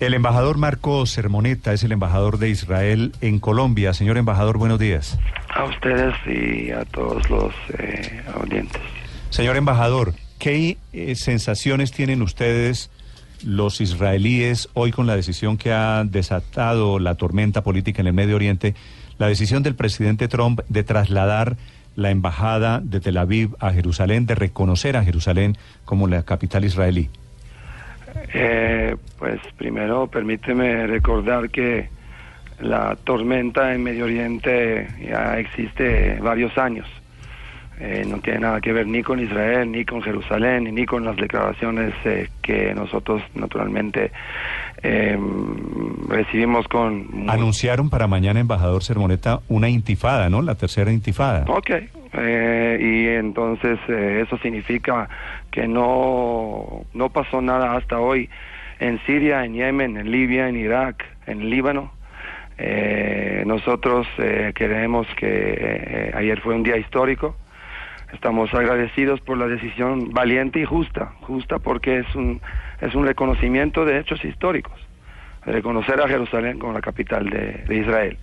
El embajador Marco Sermoneta es el embajador de Israel en Colombia. Señor embajador, buenos días. A ustedes y a todos los eh, audientes. Señor embajador, ¿qué eh, sensaciones tienen ustedes los israelíes hoy con la decisión que ha desatado la tormenta política en el Medio Oriente, la decisión del presidente Trump de trasladar la embajada de Tel Aviv a Jerusalén, de reconocer a Jerusalén como la capital israelí? Eh, pues primero permíteme recordar que la tormenta en Medio Oriente ya existe varios años. Eh, no tiene nada que ver ni con Israel, ni con Jerusalén, ni con las declaraciones eh, que nosotros naturalmente eh, recibimos con... Anunciaron para mañana, embajador Sermoneta, una intifada, ¿no? La tercera intifada. Ok, eh, y entonces eh, eso significa que no, no pasó nada hasta hoy en Siria, en Yemen, en Libia, en Irak, en Líbano. Eh, nosotros eh, creemos que eh, ayer fue un día histórico. Estamos agradecidos por la decisión valiente y justa, justa porque es un, es un reconocimiento de hechos históricos, reconocer a Jerusalén como la capital de, de Israel.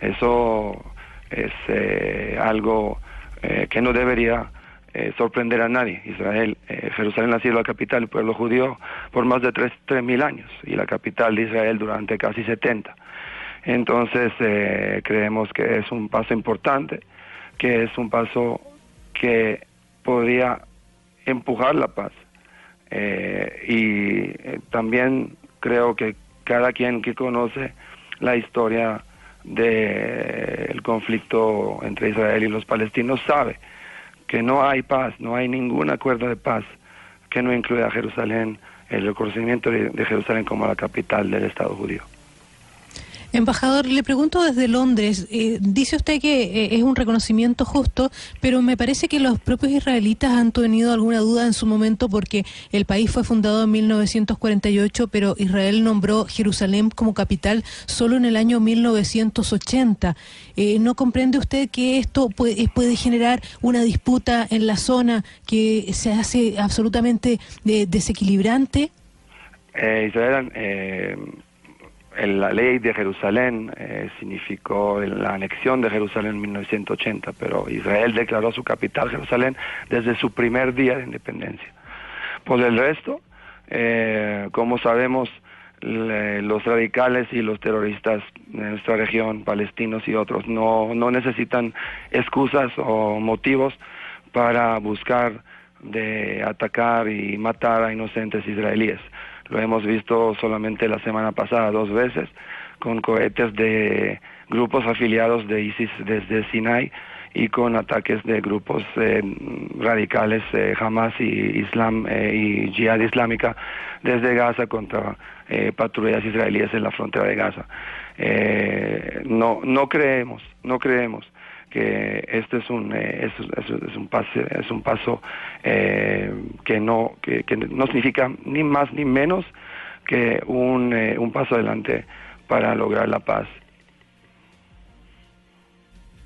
Eso es eh, algo eh, que no debería eh, sorprender a nadie. Israel, eh, Jerusalén ha sido la capital del pueblo judío por más de tres, tres mil años y la capital de Israel durante casi 70. Entonces eh, creemos que es un paso importante, que es un paso que podría empujar la paz. Eh, y también creo que cada quien que conoce la historia del conflicto entre Israel y los palestinos sabe que no hay paz, no hay ningún acuerdo de paz que no incluya a Jerusalén, el reconocimiento de, de Jerusalén como la capital del Estado judío. Embajador, le pregunto desde Londres, eh, dice usted que eh, es un reconocimiento justo, pero me parece que los propios israelitas han tenido alguna duda en su momento porque el país fue fundado en 1948, pero Israel nombró Jerusalén como capital solo en el año 1980. Eh, ¿No comprende usted que esto puede, generar una disputa en la zona que se hace absolutamente de, desequilibrante? Israel la ley de Jerusalén eh, significó la anexión de Jerusalén en 1980, pero Israel declaró su capital Jerusalén desde su primer día de independencia. Por el resto, eh, como sabemos, los radicales y los terroristas de nuestra región, palestinos y otros, no, no necesitan excusas o motivos para buscar de atacar y matar a inocentes israelíes. Lo hemos visto solamente la semana pasada dos veces con cohetes de grupos afiliados de ISIS desde Sinai y con ataques de grupos eh, radicales eh, Hamas y Islam eh, y Jihad Islámica desde Gaza contra eh, patrullas israelíes en la frontera de Gaza. Eh, no, no creemos, no creemos que este es un eh, es, es, es, un paso es un paso eh, que no que, que, no significa ni más ni menos que un, eh, un paso adelante para lograr la paz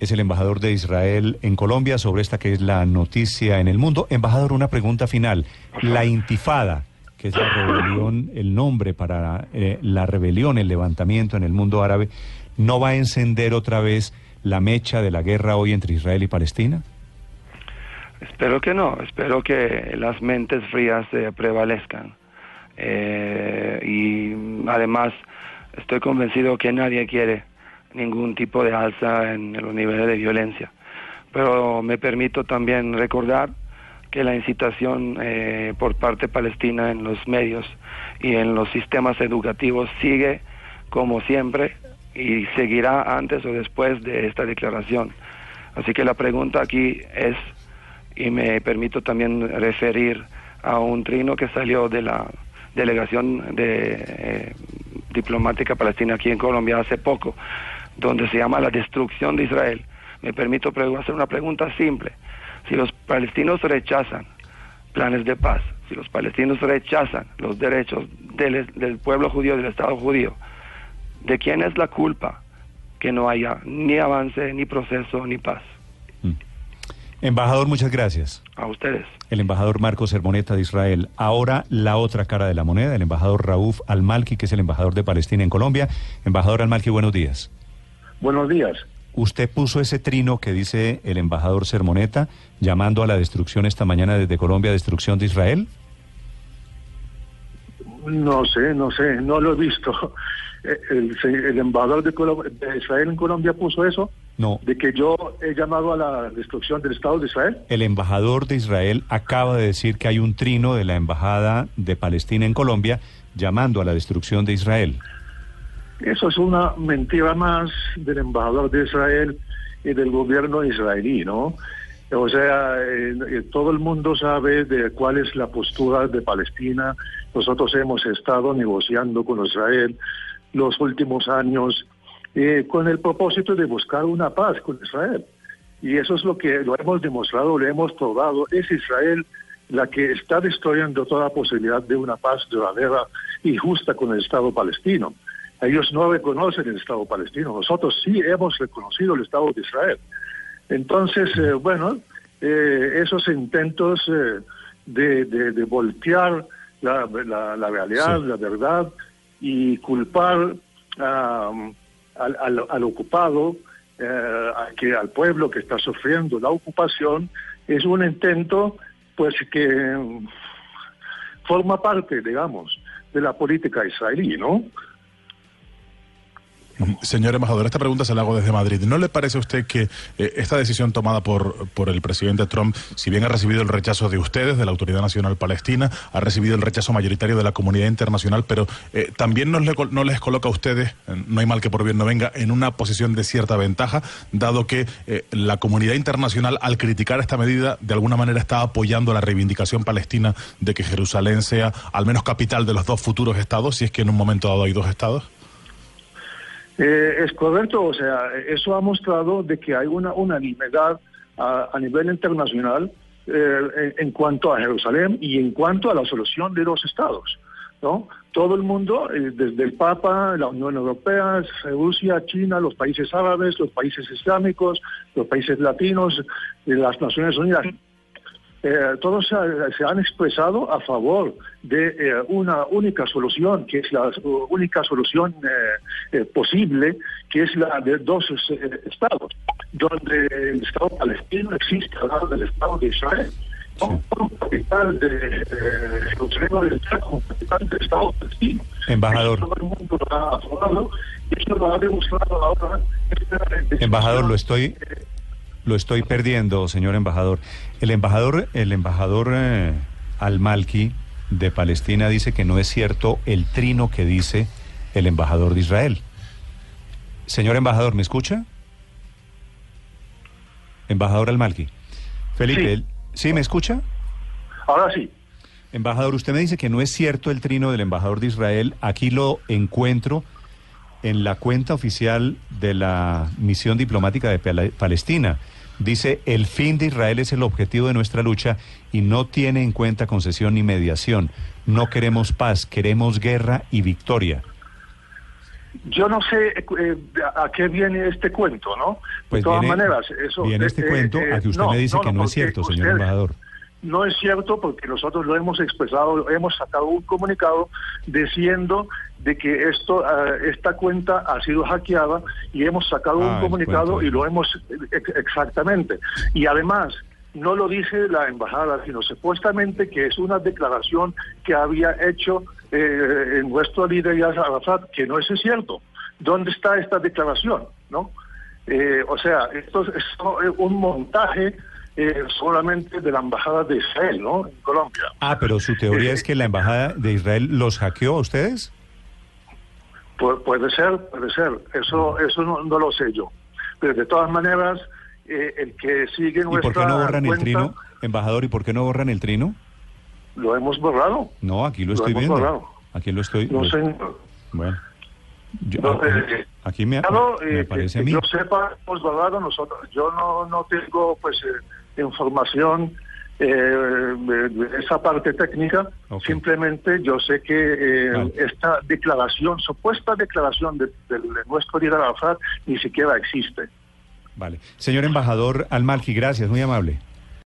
es el embajador de Israel en Colombia sobre esta que es la noticia en el mundo. Embajador, una pregunta final. La intifada, que es la rebelión, el nombre para la rebelión, el levantamiento en el mundo árabe, ¿no va a encender otra vez la mecha de la guerra hoy entre Israel y Palestina? Espero que no, espero que las mentes frías eh, prevalezcan. Eh, y además estoy convencido que nadie quiere ningún tipo de alza en los niveles de violencia. Pero me permito también recordar que la incitación eh, por parte palestina en los medios y en los sistemas educativos sigue como siempre y seguirá antes o después de esta declaración. Así que la pregunta aquí es, y me permito también referir a un trino que salió de la delegación de eh, diplomática palestina aquí en Colombia hace poco, donde se llama la destrucción de Israel. Me permito hacer una pregunta simple. Si los palestinos rechazan planes de paz, si los palestinos rechazan los derechos del, del pueblo judío, del Estado judío, ¿de quién es la culpa que no haya ni avance, ni proceso, ni paz? Mm. Embajador, muchas gracias. A ustedes. El embajador Marcos Hermoneta de Israel. Ahora la otra cara de la moneda, el embajador Raúf Al-Malki, que es el embajador de Palestina en Colombia. Embajador Al-Malki, buenos días. Buenos días. Usted puso ese trino que dice el embajador Sermoneta, llamando a la destrucción esta mañana desde Colombia, destrucción de Israel. No sé, no sé, no lo he visto. El, embajador de, Israel en Colombia puso eso. No. De que yo he llamado a la destrucción del Estado de Israel. El embajador de Israel acaba de decir que hay un trino de la embajada de Palestina en Colombia llamando a la destrucción de Israel. Eso es una mentira más del embajador de Israel y del gobierno israelí, ¿no? O sea, eh, todo el mundo sabe de cuál es la postura de Palestina. Nosotros hemos estado negociando con Israel los últimos años eh, con el propósito de buscar una paz con Israel. Y eso es lo que lo hemos demostrado, lo hemos probado. Es Israel la que está destruyendo toda posibilidad de una paz duradera y justa con el Estado palestino. Ellos no reconocen el Estado palestino, nosotros sí hemos reconocido el Estado de Israel. Entonces, eh, bueno, eh, esos intentos eh, de, voltear la, realidad, la verdad, y culpar al, ocupado, que, al pueblo que está sufriendo la ocupación, es un intento pues que forma parte, digamos, de la política israelí, ¿no? Señor embajador, esta pregunta se la hago desde Madrid. ¿No le parece a usted que eh, esta decisión tomada por, por el presidente Trump, si bien ha recibido el rechazo de ustedes, de la Autoridad Nacional Palestina, ha recibido el rechazo mayoritario de la comunidad internacional, pero eh, también no, no les coloca a ustedes, eh, no hay mal que por bien no venga, en una posición de cierta ventaja, dado que la comunidad internacional, al criticar esta medida, de alguna manera está apoyando la reivindicación palestina de que Jerusalén sea al menos capital de los dos futuros estados, si es que en un momento dado hay dos estados? Eh, es correcto, o sea, eso ha mostrado de que hay una unanimidad a, nivel internacional eh, en, cuanto a Jerusalén y en cuanto a la solución de los estados. ¿no? Todo el mundo, eh, desde el Papa, la Unión Europea, Rusia, China, los países árabes, los países islámicos, los países latinos, las Naciones Unidas, eh, todos se, han expresado a favor de eh, una única solución, que es la única solución eh, posible, que es la de dos estados, donde el Estado palestino existe al lado del Estado de Israel. Como capital de del capital del Estado palestino. Embajador. Embajador, lo estoy lo estoy perdiendo, señor embajador. El embajador, el embajador eh, Al-Malki de Palestina dice que no es cierto el trino que dice el embajador de Israel. Señor embajador, ¿me escucha? Embajador Al-Malki. Felipe, sí. ¿sí me escucha? Ahora sí. Embajador, usted me dice que no es cierto el trino del embajador de Israel. Aquí lo encuentro en la cuenta oficial de la misión diplomática de Palestina. Dice, el fin de Israel es el objetivo de nuestra lucha y no tiene en cuenta concesión ni mediación. No queremos paz, queremos guerra y victoria. Yo no sé eh, a qué viene este cuento, ¿no? Pues de todas maneras, eso... Viene este eh, cuento a que usted me dice que no, es cierto, señor embajador. No es cierto porque nosotros lo hemos expresado, hemos sacado un comunicado diciendo de que esto ah, esta cuenta ha sido hackeada y hemos sacado un ah, comunicado y lo hemos exactamente. Y además no lo dice la embajada, sino supuestamente que es una declaración que había hecho eh, nuestro líder Yasser Arafat, que no es cierto. ¿Dónde está esta declaración? ¿No? Eh, o sea, esto es un montaje eh, solamente de la Embajada de Israel, ¿no? En Colombia. Ah, pero su teoría es que la Embajada de Israel los hackeó a ustedes. puede ser, puede ser. Eso, eso no, lo sé yo. Pero de todas maneras, eh, el que sigue nuestra ¿Y por qué no borran el trino, embajador? ¿Y por qué no borran el trino? Lo hemos borrado. No, aquí lo Lo estoy hemos viendo. borrado. Aquí lo estoy. No lo- sé. Bueno. Yo- No, a- eh, aquí me, Claro, me eh, parece que a mí. yo sepa, hemos borrado nosotros. Yo no, no tengo pues eh, información eh, de, de esa parte técnica. Simplemente yo sé que eh, Vale. esta declaración, supuesta declaración de, de- de nuestro líder Arafat, ni siquiera existe. Vale. Señor embajador Almalki, gracias, muy amable.